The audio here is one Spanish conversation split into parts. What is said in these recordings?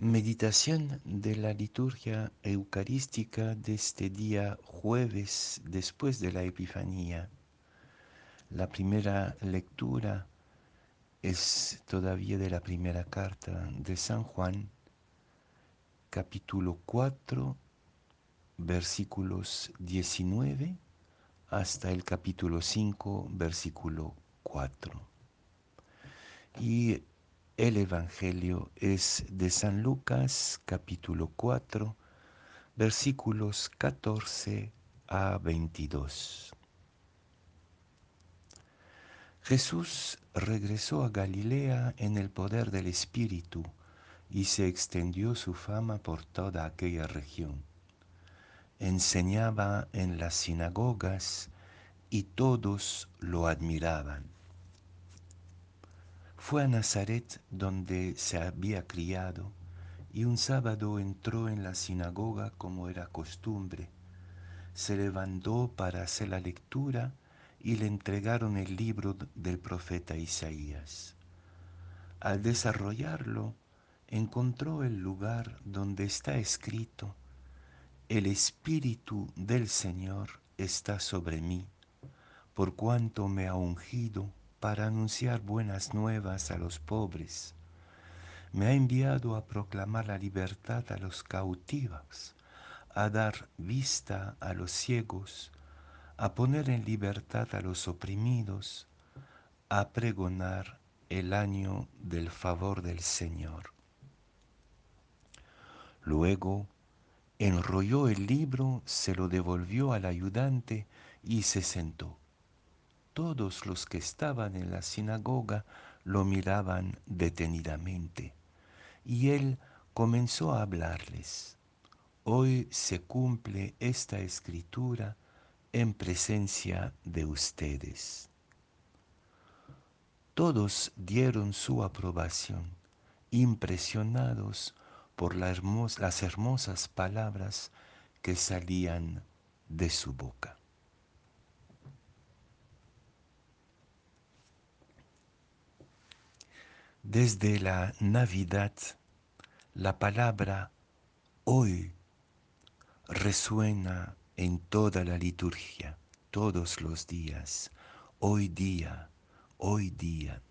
Meditación de la liturgia eucarística de este día jueves después de la Epifanía. La primera lectura es todavía de la primera carta de San Juan, capítulo 4, versículos 19 hasta el capítulo 5, versículo 4. Y el Evangelio es de San Lucas capítulo 4 versículos 14 a 22. Jesús regresó a Galilea en el poder del Espíritu y se extendió su fama por toda aquella región. Enseñaba en las sinagogas y todos lo admiraban fue a Nazaret donde se había criado y un sábado entró en la sinagoga como era costumbre. Se levantó para hacer la lectura y le entregaron el libro del profeta Isaías. Al desarrollarlo, encontró el lugar donde está escrito, El Espíritu del Señor está sobre mí, por cuanto me ha ungido para anunciar buenas nuevas a los pobres. Me ha enviado a proclamar la libertad a los cautivos, a dar vista a los ciegos, a poner en libertad a los oprimidos, a pregonar el año del favor del Señor. Luego enrolló el libro, se lo devolvió al ayudante y se sentó todos los que estaban en la sinagoga lo miraban detenidamente. Y él comenzó a hablarles. Hoy se cumple esta escritura en presencia de ustedes. Todos dieron su aprobación, impresionados por las hermosas palabras que salían de su boca. Desde la Navidad, la palabra hoy resuena en toda la liturgia, todos los días, hoy día, hoy día.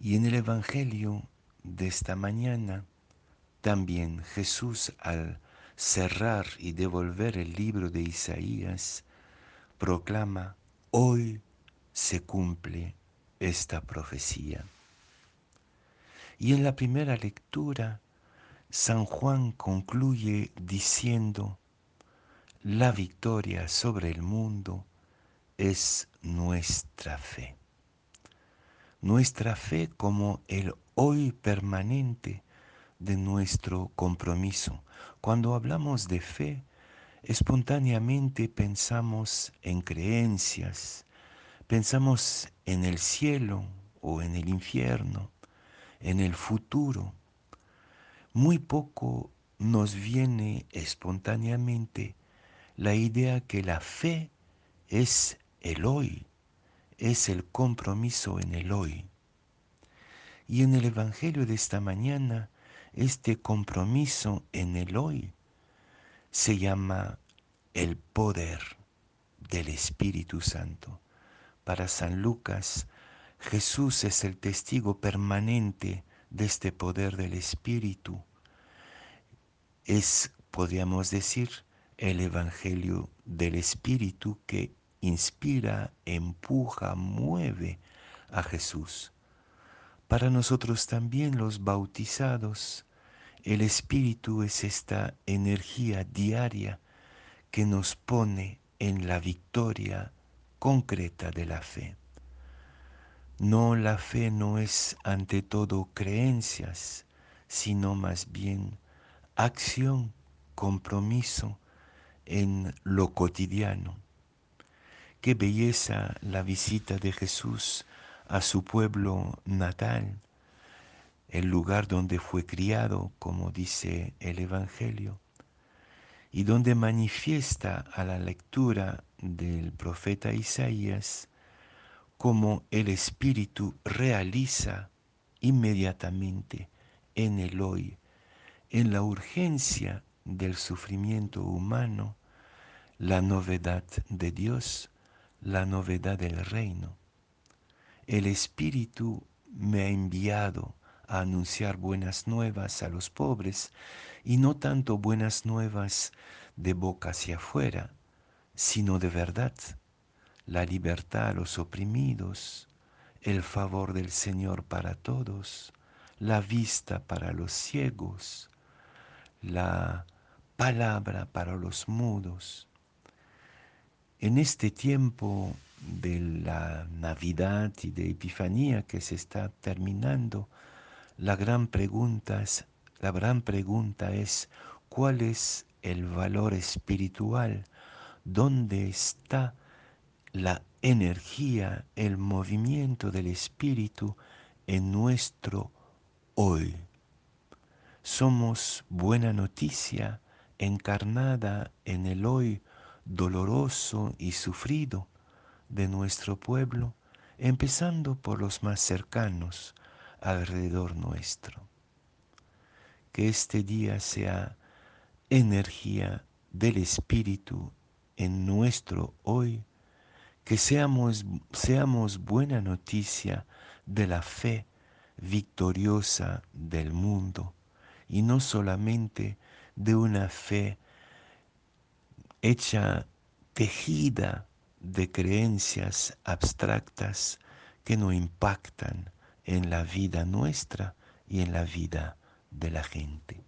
Y en el Evangelio de esta mañana, también Jesús al cerrar y devolver el libro de Isaías, proclama, hoy se cumple esta profecía. Y en la primera lectura, San Juan concluye diciendo, la victoria sobre el mundo es nuestra fe. Nuestra fe como el hoy permanente de nuestro compromiso. Cuando hablamos de fe, espontáneamente pensamos en creencias, pensamos en el cielo o en el infierno, en el futuro. Muy poco nos viene espontáneamente la idea que la fe es el hoy, es el compromiso en el hoy. Y en el Evangelio de esta mañana, este compromiso en el hoy se llama el poder del Espíritu Santo. Para San Lucas, Jesús es el testigo permanente de este poder del Espíritu. Es, podríamos decir, el Evangelio del Espíritu que inspira, empuja, mueve a Jesús. Para nosotros también los bautizados, el Espíritu es esta energía diaria que nos pone en la victoria concreta de la fe. No, la fe no es ante todo creencias, sino más bien acción, compromiso en lo cotidiano. Qué belleza la visita de Jesús a su pueblo natal, el lugar donde fue criado, como dice el Evangelio, y donde manifiesta a la lectura del profeta Isaías cómo el Espíritu realiza inmediatamente en el hoy, en la urgencia del sufrimiento humano, la novedad de Dios, la novedad del reino. El Espíritu me ha enviado a anunciar buenas nuevas a los pobres y no tanto buenas nuevas de boca hacia afuera, sino de verdad, la libertad a los oprimidos, el favor del Señor para todos, la vista para los ciegos, la palabra para los mudos. En este tiempo de la Navidad y de Epifanía que se está terminando, la gran pregunta es, la gran pregunta es ¿cuál es el valor espiritual? ¿Dónde está la energía, el movimiento del espíritu en nuestro hoy? Somos buena noticia encarnada en el hoy doloroso y sufrido de nuestro pueblo, empezando por los más cercanos alrededor nuestro. Que este día sea energía del Espíritu en nuestro hoy, que seamos, seamos buena noticia de la fe victoriosa del mundo y no solamente de una fe hecha, tejida de creencias abstractas que no impactan en la vida nuestra y en la vida de la gente.